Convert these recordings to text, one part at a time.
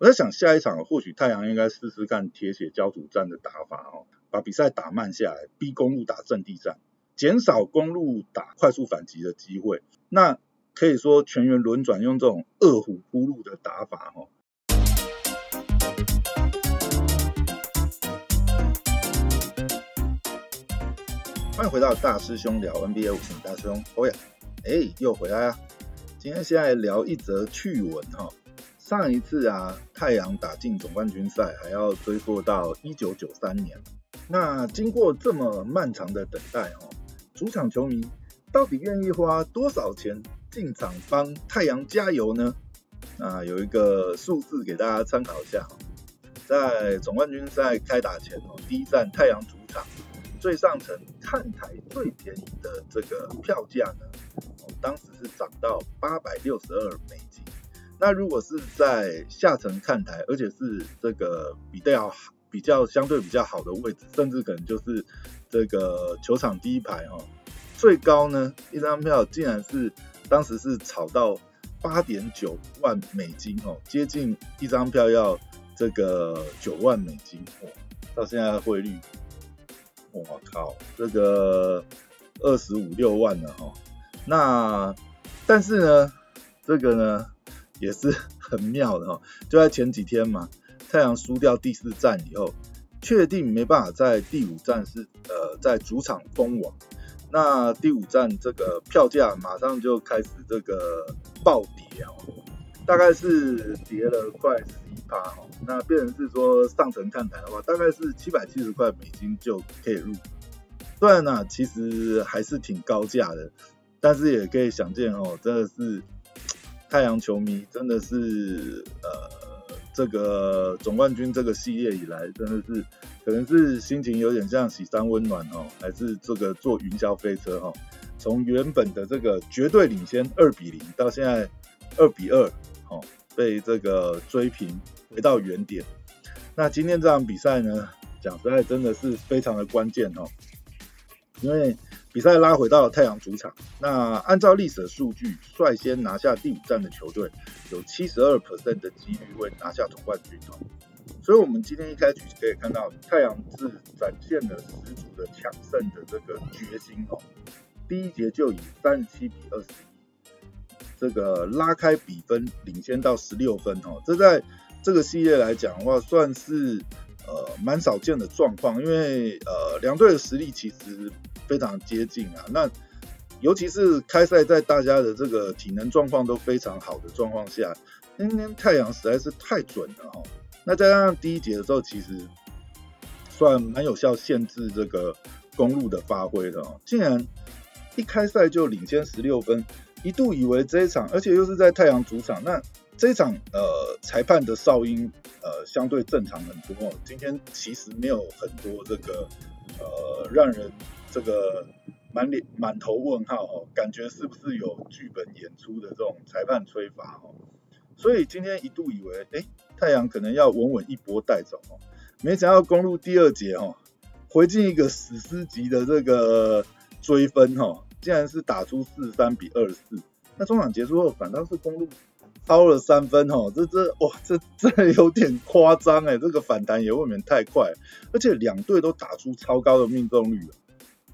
我在想下一场或许太阳应该试试看铁血焦土战的打法哦，把比赛打慢下来，逼公路打阵地战，减少公路打快速反击的机会。那可以说全员轮转，用这种饿虎扑路的打法哦。欢迎回到大师兄聊 NBA 五星大师兄欧阳，哎，又回来啊！今天先来聊一则趣闻哈。上一次啊，太阳打进总冠军赛还要追溯到一九九三年。那经过这么漫长的等待哦，主场球迷到底愿意花多少钱进场帮太阳加油呢？那有一个数字给大家参考一下哈，在总冠军赛开打前哦，第一站太阳主场。最上层看台最便宜的这个票价呢，当时是涨到八百六十二美。那如果是在下层看台，而且是这个比较比较相对比较好的位置，甚至可能就是这个球场第一排哈，最高呢一张票竟然是当时是炒到八点九万美金哦，接近一张票要这个九万美金哦，到现在的汇率。我靠，这个二十五六万了哈。那但是呢，这个呢也是很妙的哈。就在前几天嘛，太阳输掉第四战以后，确定没办法在第五站是呃在主场封王。那第五站这个票价马上就开始这个暴跌哦，大概是跌了快十一。趴哈，那变成是说上层看台的话，大概是七百七十块美金就可以入。虽然呢，其实还是挺高价的，但是也可以想见哦，真的是太阳球迷真的是呃这个总冠军这个系列以来，真的是可能是心情有点像喜山温暖哦，还是这个坐云霄飞车哈，从原本的这个绝对领先二比零，到现在二比二，哦，被这个追平。回到原点，那今天这场比赛呢，讲实在真的是非常的关键哦，因为比赛拉回到了太阳主场，那按照历史的数据，率先拿下第五战的球队有七十二 percent 的几率会拿下总冠军哦，所以我们今天一开局可以看到太阳是展现了十足的抢胜的这个决心哦，第一节就以三十七比二十一，这个拉开比分，领先到十六分哦，这在这个系列来讲的话，算是呃蛮少见的状况，因为呃两队的实力其实非常接近啊。那尤其是开赛在大家的这个体能状况都非常好的状况下，今天太阳实在是太准了哈。那再加上第一节的时候，其实算蛮有效限制这个公路的发挥的哦。竟然一开赛就领先十六分，一度以为这一场，而且又是在太阳主场，那。这一场呃裁判的哨音呃相对正常很多哦，今天其实没有很多这个呃让人这个满脸满头问号哦，感觉是不是有剧本演出的这种裁判吹罚哦，所以今天一度以为哎太阳可能要稳稳一波带走哦，没想到公路第二节哦回进一个史诗级的这个追分哦，竟然是打出四十三比二四，那中场结束后反倒是公路。超了三分哦，这这哇，这这有点夸张哎，这个反弹也未免太快，而且两队都打出超高的命中率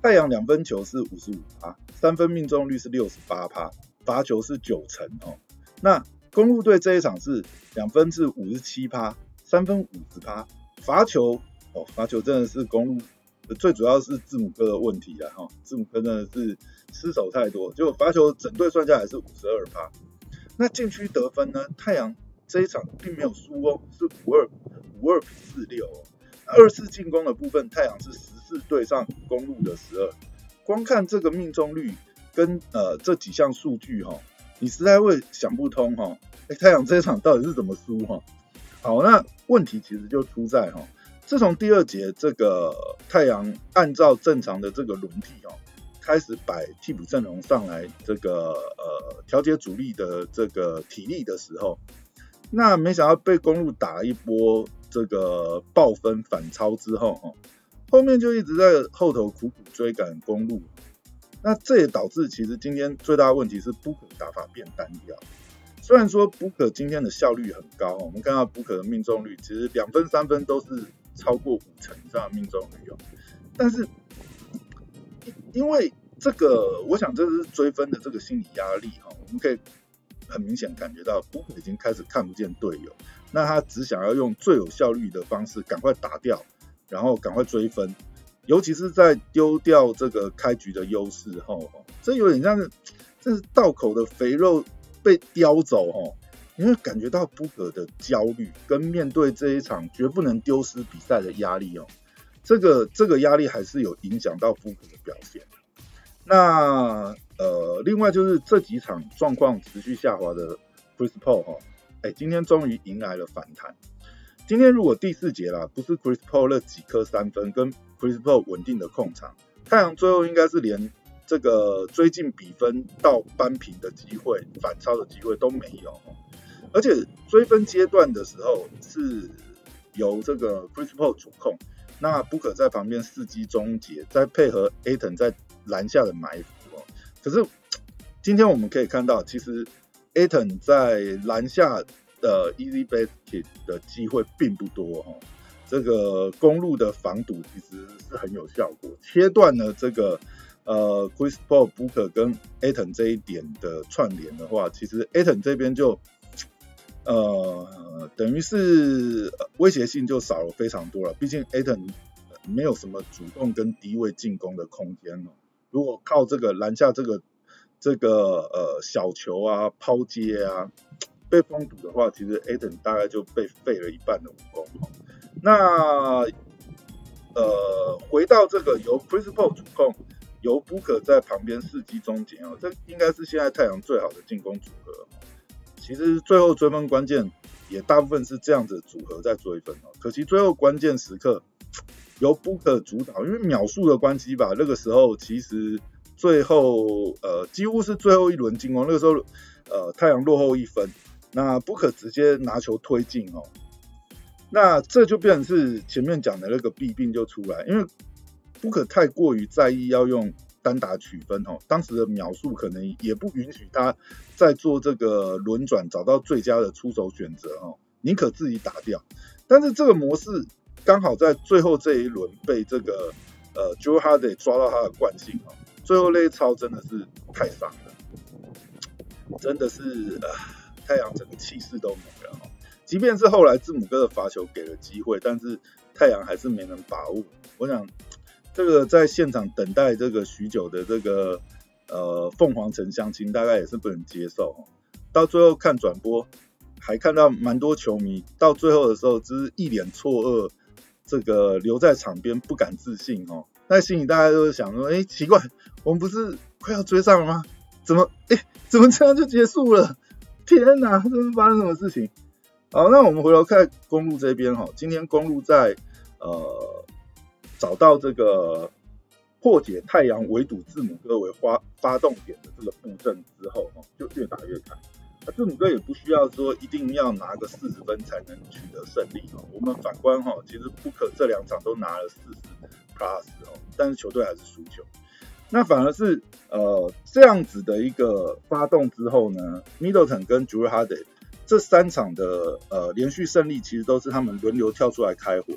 太阳两分球是五十五趴，三分命中率是六十八趴，罚球是九成哦。那公路队这一场是两分是五十七趴，三分五十趴，罚球哦，罚球真的是公路最主要是字母哥的问题了哈，字母哥真的是失手太多，就罚球整队算下来是五十二趴。那禁区得分呢？太阳这一场并没有输哦，是五二五二比四六哦。二次进攻的部分，太阳是十四对上公路的十二。光看这个命中率跟呃这几项数据哈，你实在会想不通哈。哎，太阳这一场到底是怎么输哈？好，那问题其实就出在哈，自从第二节这个太阳按照正常的这个轮替哦。开始摆替补阵容上来，这个呃调节主力的这个体力的时候，那没想到被公路打一波这个爆分反超之后，哈，后面就一直在后头苦苦追赶公路，那这也导致其实今天最大的问题是 book 打法变单调，虽然说 book 今天的效率很高，我们看到 book 的命中率其实两分三分都是超过五成以上的命中率哦，但是因为这个，我想这是追分的这个心理压力哈，我们可以很明显感觉到 book 已经开始看不见队友，那他只想要用最有效率的方式赶快打掉，然后赶快追分，尤其是在丢掉这个开局的优势后，这有点像是这是道口的肥肉被叼走哦，你会感觉到 Booker 的焦虑跟面对这一场绝不能丢失比赛的压力哦。这个这个压力还是有影响到福克的表现。那呃，另外就是这几场状况持续下滑的 Chris Paul 哈，哎，今天终于迎来了反弹。今天如果第四节啦，不是 Chris Paul 那几颗三分跟 Chris Paul 稳定的控场，太阳最后应该是连这个追进比分到扳平的机会、反超的机会都没有。而且追分阶段的时候是由这个 Chris Paul 主控。那不可在旁边伺机终结，再配合 Aton 在篮下的埋伏哦。可是今天我们可以看到，其实 Aton 在篮下的 easy basket 的机会并不多哦。这个公路的防堵其实是很有效果，切断了这个呃 Chris Paul、Booker 跟 Aton 这一点的串联的话，其实 Aton 这边就。呃，等于是威胁性就少了非常多了。毕竟 Aton 没有什么主动跟低位进攻的空间哦。如果靠这个拦下这个这个呃小球啊抛接啊被封堵的话，其实 Aton 大概就被废了一半的武功。那呃回到这个由 Chris Paul 主控，由 Booker 在旁边伺机终结哦，这应该是现在太阳最好的进攻组合。其实最后追分关键也大部分是这样子组合在追分哦，可惜最后关键时刻由 Booker 主导，因为秒数的关系吧，那个时候其实最后呃几乎是最后一轮进攻，那个时候呃太阳落后一分，那不可直接拿球推进哦，那这就变成是前面讲的那个弊病就出来，因为不可太过于在意要用。单打取分哦，当时的秒数可能也不允许他再做这个轮转，找到最佳的出手选择哦，宁可自己打掉。但是这个模式刚好在最后这一轮被这个呃 Joe Hardy 抓到他的惯性哦，最后那一超真的是太伤了，真的是呃太阳整个气势都没了哦。即便是后来字母哥的罚球给了机会，但是太阳还是没能把握。我想。这个在现场等待这个许久的这个呃凤凰城相亲，大概也是不能接受。到最后看转播，还看到蛮多球迷到最后的时候，只是一脸错愕，这个留在场边不敢置信哦。那心里大家都是想说：哎，奇怪，我们不是快要追上了吗？怎么哎，怎么这样就结束了？天哪，这是发生什么事情？好，那我们回头看公路这边哈，今天公路在呃。找到这个破解太阳围堵字母哥为发发动点的这个布阵之后，哦，就越打越开。那字母哥也不需要说一定要拿个四十分才能取得胜利哦。我们反观哈，其实不可这两场都拿了四十 plus 哦，但是球队还是输球。那反而是呃这样子的一个发动之后呢，Middleton 跟 Drew Hardy。这三场的呃连续胜利，其实都是他们轮流跳出来开火。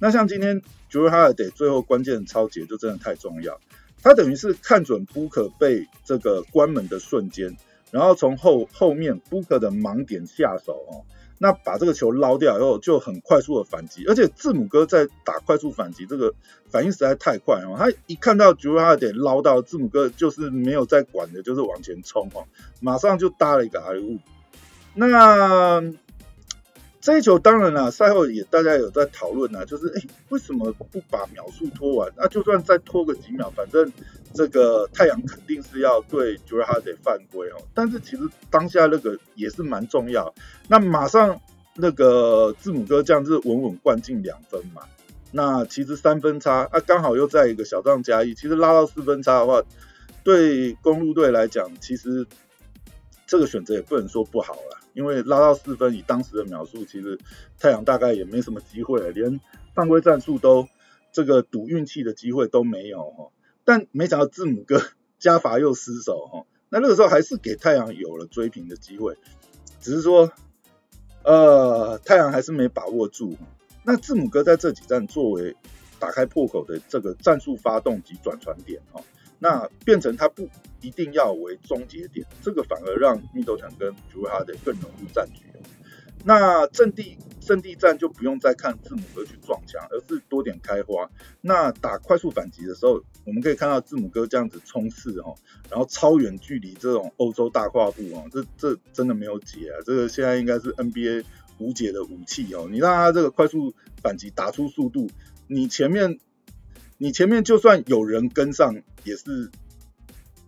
那像今天 j u r e Hardy 最后关键的超节就真的太重要，他等于是看准 Booker 被这个关门的瞬间，然后从后后面 Booker 的盲点下手哦，那把这个球捞掉以后就很快速的反击，而且字母哥在打快速反击，这个反应实在太快哦，他一看到吉拉点捞到字母哥，就是没有在管的，就是往前冲哦，马上就搭了一个 I 物。那这一球当然了，赛后也大家有在讨论啊，就是哎，为什么不把秒数拖完？那就算再拖个几秒，反正这个太阳肯定是要对 j u r a 得犯规哦。但是其实当下那个也是蛮重要。那马上那个字母哥这样子稳稳灌进两分嘛。那其实三分差啊，刚好又在一个小账加一，其实拉到四分差的话，对公路队来讲，其实这个选择也不能说不好了。因为拉到四分，以当时的秒数，其实太阳大概也没什么机会了，连犯规战术都这个赌运气的机会都没有哈。但没想到字母哥 加罚又失手哈，那那个时候还是给太阳有了追平的机会。只是说，呃，太阳还是没把握住。那字母哥在这几站作为打开破口的这个战术发动及转传点哈，那变成他不一定要为终结点，这个反而让密斗强跟朱哈德更容易占据。那阵地阵地战就不用再看字母哥去撞墙，而是多点开花。那打快速反击的时候，我们可以看到字母哥这样子冲刺哦，然后超远距离这种欧洲大跨步哦，这这真的没有解啊！这个现在应该是 NBA 无解的武器哦。你让他这个快速反击打出速度，你前面你前面就算有人跟上，也是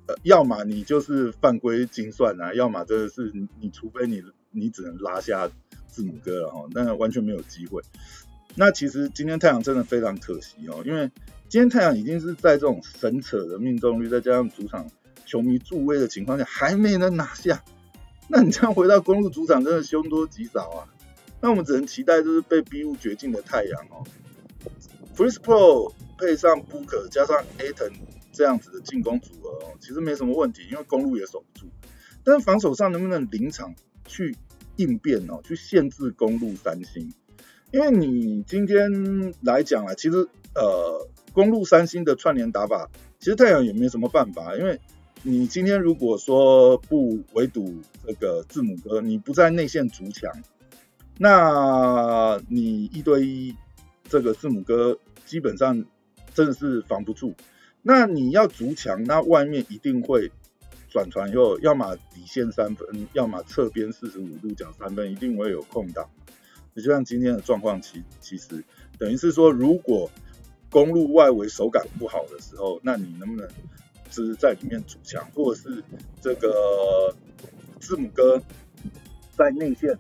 呃，要么你就是犯规精算啊，要么真的是你除非你你只能拉下。字母哥了哈，那完全没有机会。那其实今天太阳真的非常可惜哦，因为今天太阳已经是在这种神扯的命中率，再加上主场球迷助威的情况下，还没能拿下。那你这样回到公路主场，真的凶多吉少啊。那我们只能期待，就是被逼入绝境的太阳哦。Chris Paul 配上 Booker 加上 Aton 这样子的进攻组合哦，其实没什么问题，因为公路也守不住。但是防守上能不能临场去？应变哦，去限制公路三星，因为你今天来讲啊，其实呃，公路三星的串联打法，其实太阳也没什么办法，因为你今天如果说不围堵这个字母哥，你不在内线筑墙，那你一对一这个字母哥基本上真的是防不住，那你要足墙，那外面一定会。转传以后，要么底线三分，要么侧边四十五度角三分，一定会有空档。你就像今天的状况，其其实等于是说，如果公路外围手感不好的时候，那你能不能是在里面主墙，或者是这个字母哥在内线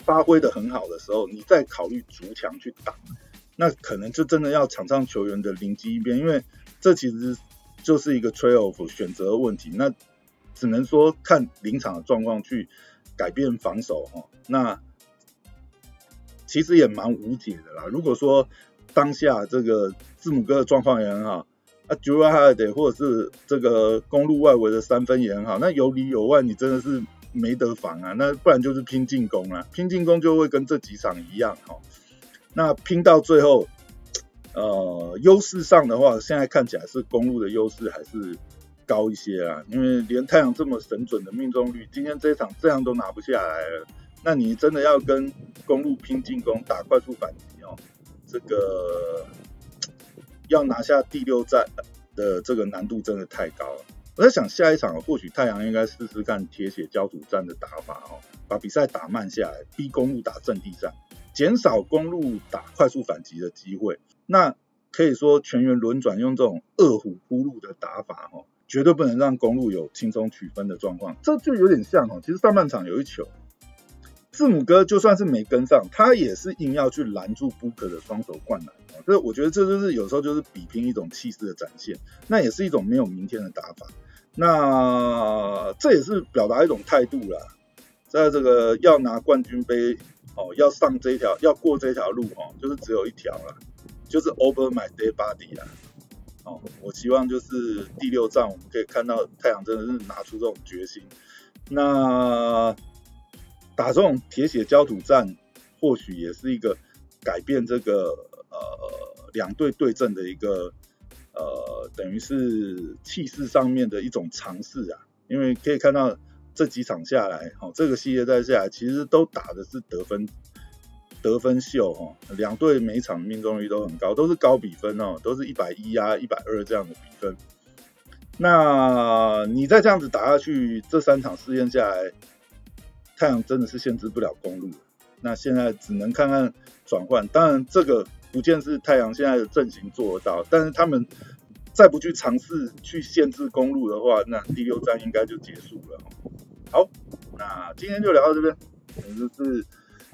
发挥的很好的时候，你再考虑逐墙去打，那可能就真的要场上球员的灵机一变，因为这其实就是一个 trade off 选择问题。那只能说看临场的状况去改变防守哈，那其实也蛮无解的啦。如果说当下这个字母哥的状况也很好，啊 j u r a h a d 或者是这个公路外围的三分也很好，那有里有外，你真的是没得防啊。那不然就是拼进攻啊，拼进攻就会跟这几场一样哈。那拼到最后，呃，优势上的话，现在看起来是公路的优势还是？高一些啊，因为连太阳这么神准的命中率，今天这一场这样都拿不下来了，那你真的要跟公路拼进攻，打快速反击哦，这个要拿下第六战的这个难度真的太高了。我在想下一场或许太阳应该试试看铁血焦土战的打法哦，把比赛打慢下来，逼公路打阵地战，减少公路打快速反击的机会。那可以说全员轮转，用这种二虎扑路的打法哈。绝对不能让公路有轻松取分的状况，这就有点像哦。其实上半场有一球，字母哥就算是没跟上，他也是硬要去拦住布克的双手灌篮哦。这我觉得这就是有时候就是比拼一种气势的展现，那也是一种没有明天的打法。那这也是表达一种态度啦，在这个要拿冠军杯哦，要上这条要过这条路哦，就是只有一条了，就是 over my dead body 啦。哦，我希望就是第六站我们可以看到太阳真的是拿出这种决心。那打这种铁血焦土战，或许也是一个改变这个呃两队对阵的一个呃等于是气势上面的一种尝试啊。因为可以看到这几场下来，哦，这个系列赛下来其实都打的是得分。得分秀哈，两队每场命中率都很高，都是高比分哦，都是一百一啊、一百二这样的比分。那你再这样子打下去，这三场试验下来，太阳真的是限制不了公路。那现在只能看看转换，当然这个不见是太阳现在的阵型做得到，但是他们再不去尝试去限制公路的话，那第六站应该就结束了。好，那今天就聊到这边，就是。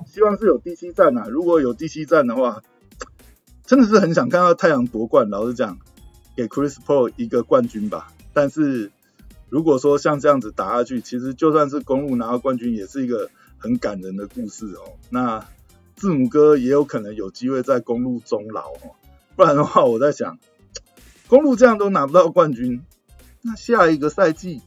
希望是有第七站啊！如果有第七站的话，真的是很想看到太阳夺冠。老实讲，给 Chris Paul 一个冠军吧。但是如果说像这样子打下去，其实就算是公路拿到冠军，也是一个很感人的故事哦。那字母哥也有可能有机会在公路终老哦。不然的话，我在想，公路这样都拿不到冠军，那下一个赛季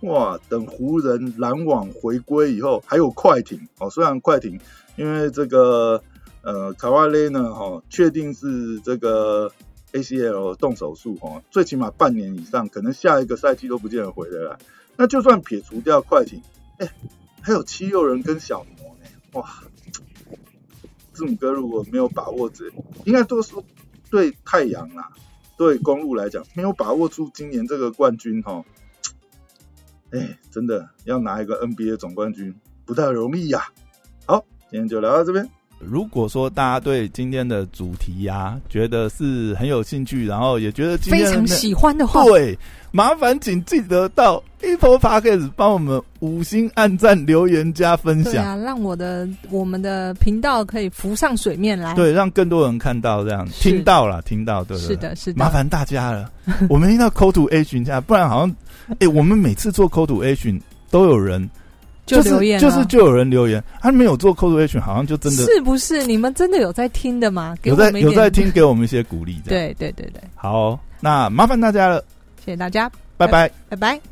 哇，等湖人篮网回归以后，还有快艇哦。虽然快艇因为这个呃卡瓦雷呢哈，确定是这个 ACL 动手术哈，最起码半年以上，可能下一个赛季都不见得回得来。那就算撇除掉快艇，哎，还有七六人跟小魔呢，哇！字母哥如果没有把握这，应该都是对太阳啊，对公路来讲没有把握住今年这个冠军哈。哎，真的要拿一个 NBA 总冠军不太容易呀。好，今天就聊到这边。如果说大家对今天的主题呀，觉得是很有兴趣，然后也觉得非常喜欢的话，对，麻烦请记得到 Apple Podcast 帮我们五星按赞、留言、加分享，啊，让我的我们的频道可以浮上水面来，对，让更多人看到这样，听到了，听到，对，是的，是的，麻烦大家了，我们一定要 Call to Action 下，不然好像，哎，我们每次做 Call to Action 都有人。就留言，就是就有人留言，他没有做 call to action，好像就真的是不是？你们真的有在听的吗？有在有在听，给我们一些鼓励。对对对对，好，那麻烦大家了，谢谢大家，拜拜，拜拜。